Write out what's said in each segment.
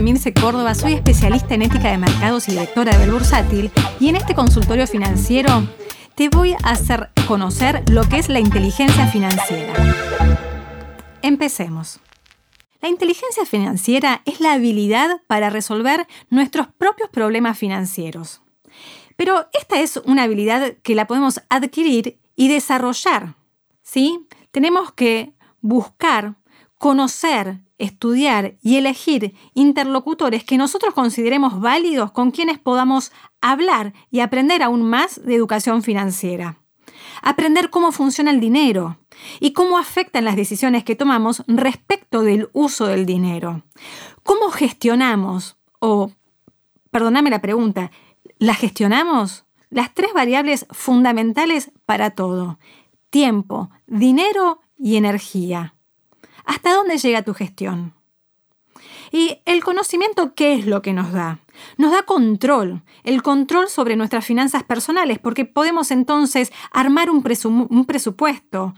Emilce Córdoba, soy especialista en ética de mercados y directora de Bel Bursátil y en este consultorio financiero te voy a hacer conocer lo que es la inteligencia financiera. Empecemos. La inteligencia financiera es la habilidad para resolver nuestros propios problemas financieros. Pero esta es una habilidad que la podemos adquirir y desarrollar. ¿sí? Tenemos que buscar, conocer, estudiar y elegir interlocutores que nosotros consideremos válidos con quienes podamos hablar y aprender aún más de educación financiera. Aprender cómo funciona el dinero y cómo afectan las decisiones que tomamos respecto del uso del dinero. ¿Cómo gestionamos o, perdóname la pregunta, ¿la gestionamos? Las tres variables fundamentales para todo. Tiempo, dinero y energía. ¿Hasta dónde llega tu gestión? Y el conocimiento, ¿qué es lo que nos da? Nos da control, el control sobre nuestras finanzas personales, porque podemos entonces armar un, presupuesto,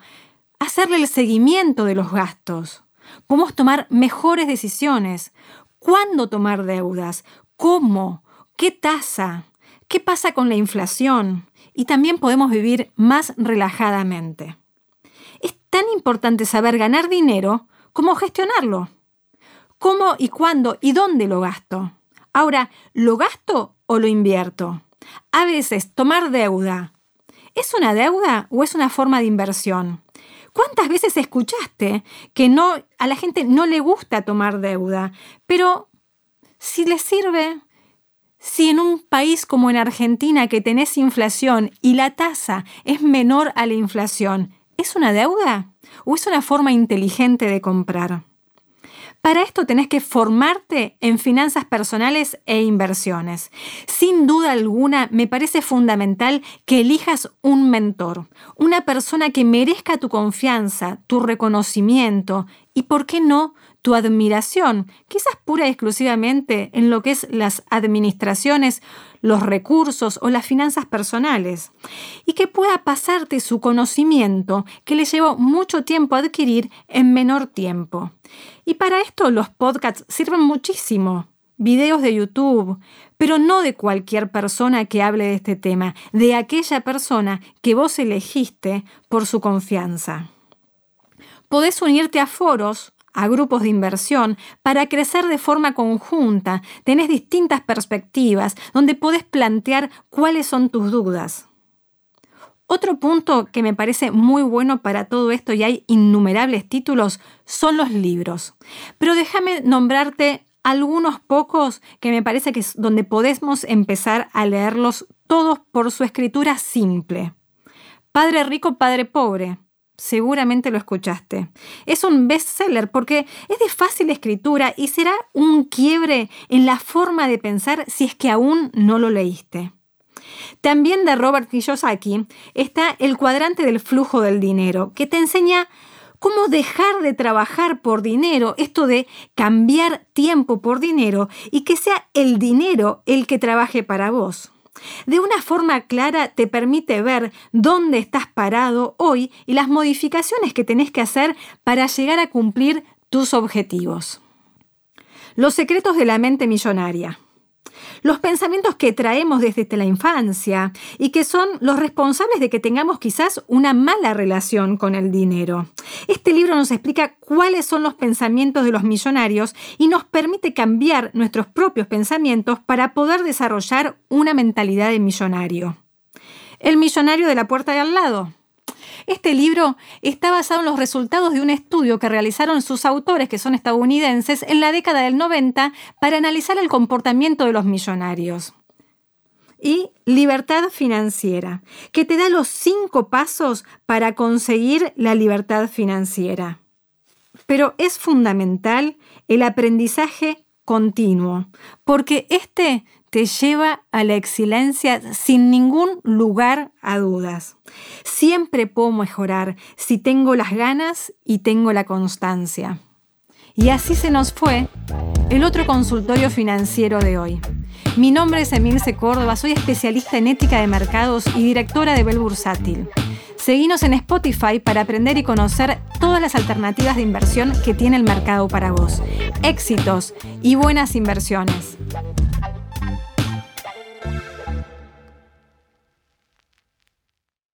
hacerle el seguimiento de los gastos. Podemos tomar mejores decisiones. ¿Cuándo tomar deudas? ¿Cómo? ¿Qué tasa? ¿Qué pasa con la inflación? Y también podemos vivir más relajadamente tan importante saber ganar dinero como gestionarlo. ¿Cómo y cuándo y dónde lo gasto? Ahora, ¿lo gasto o lo invierto? A veces, tomar deuda. ¿Es una deuda o es una forma de inversión? ¿Cuántas veces escuchaste que no, a la gente no le gusta tomar deuda? Pero si le sirve, si en un país como en Argentina que tenés inflación y la tasa es menor a la inflación, ¿Es una deuda o es una forma inteligente de comprar? Para esto tenés que formarte en finanzas personales e inversiones. Sin duda alguna, me parece fundamental que elijas un mentor, una persona que merezca tu confianza, tu reconocimiento y, ¿por qué no?, tu admiración, quizás pura y exclusivamente en lo que es las administraciones, los recursos o las finanzas personales, y que pueda pasarte su conocimiento que le llevó mucho tiempo adquirir en menor tiempo. Y para esto los podcasts sirven muchísimo, videos de YouTube, pero no de cualquier persona que hable de este tema, de aquella persona que vos elegiste por su confianza. Podés unirte a foros a grupos de inversión para crecer de forma conjunta. Tenés distintas perspectivas donde podés plantear cuáles son tus dudas. Otro punto que me parece muy bueno para todo esto, y hay innumerables títulos, son los libros. Pero déjame nombrarte algunos pocos que me parece que es donde podemos empezar a leerlos todos por su escritura simple. Padre rico, padre pobre, Seguramente lo escuchaste. Es un bestseller porque es de fácil escritura y será un quiebre en la forma de pensar si es que aún no lo leíste. También de Robert Kiyosaki está El cuadrante del flujo del dinero, que te enseña cómo dejar de trabajar por dinero, esto de cambiar tiempo por dinero y que sea el dinero el que trabaje para vos. De una forma clara te permite ver dónde estás parado hoy y las modificaciones que tenés que hacer para llegar a cumplir tus objetivos. Los secretos de la mente millonaria los pensamientos que traemos desde la infancia y que son los responsables de que tengamos quizás una mala relación con el dinero. Este libro nos explica cuáles son los pensamientos de los millonarios y nos permite cambiar nuestros propios pensamientos para poder desarrollar una mentalidad de millonario. El millonario de la puerta de al lado. Este libro está basado en los resultados de un estudio que realizaron sus autores, que son estadounidenses, en la década del 90 para analizar el comportamiento de los millonarios. Y libertad financiera, que te da los cinco pasos para conseguir la libertad financiera. Pero es fundamental el aprendizaje continuo, porque este te lleva a la excelencia sin ningún lugar a dudas. Siempre puedo mejorar si tengo las ganas y tengo la constancia. Y así se nos fue el otro consultorio financiero de hoy. Mi nombre es Emilce Córdoba, soy especialista en ética de mercados y directora de Bel Bursátil. Seguinos en Spotify para aprender y conocer todas las alternativas de inversión que tiene el mercado para vos. éxitos y buenas inversiones.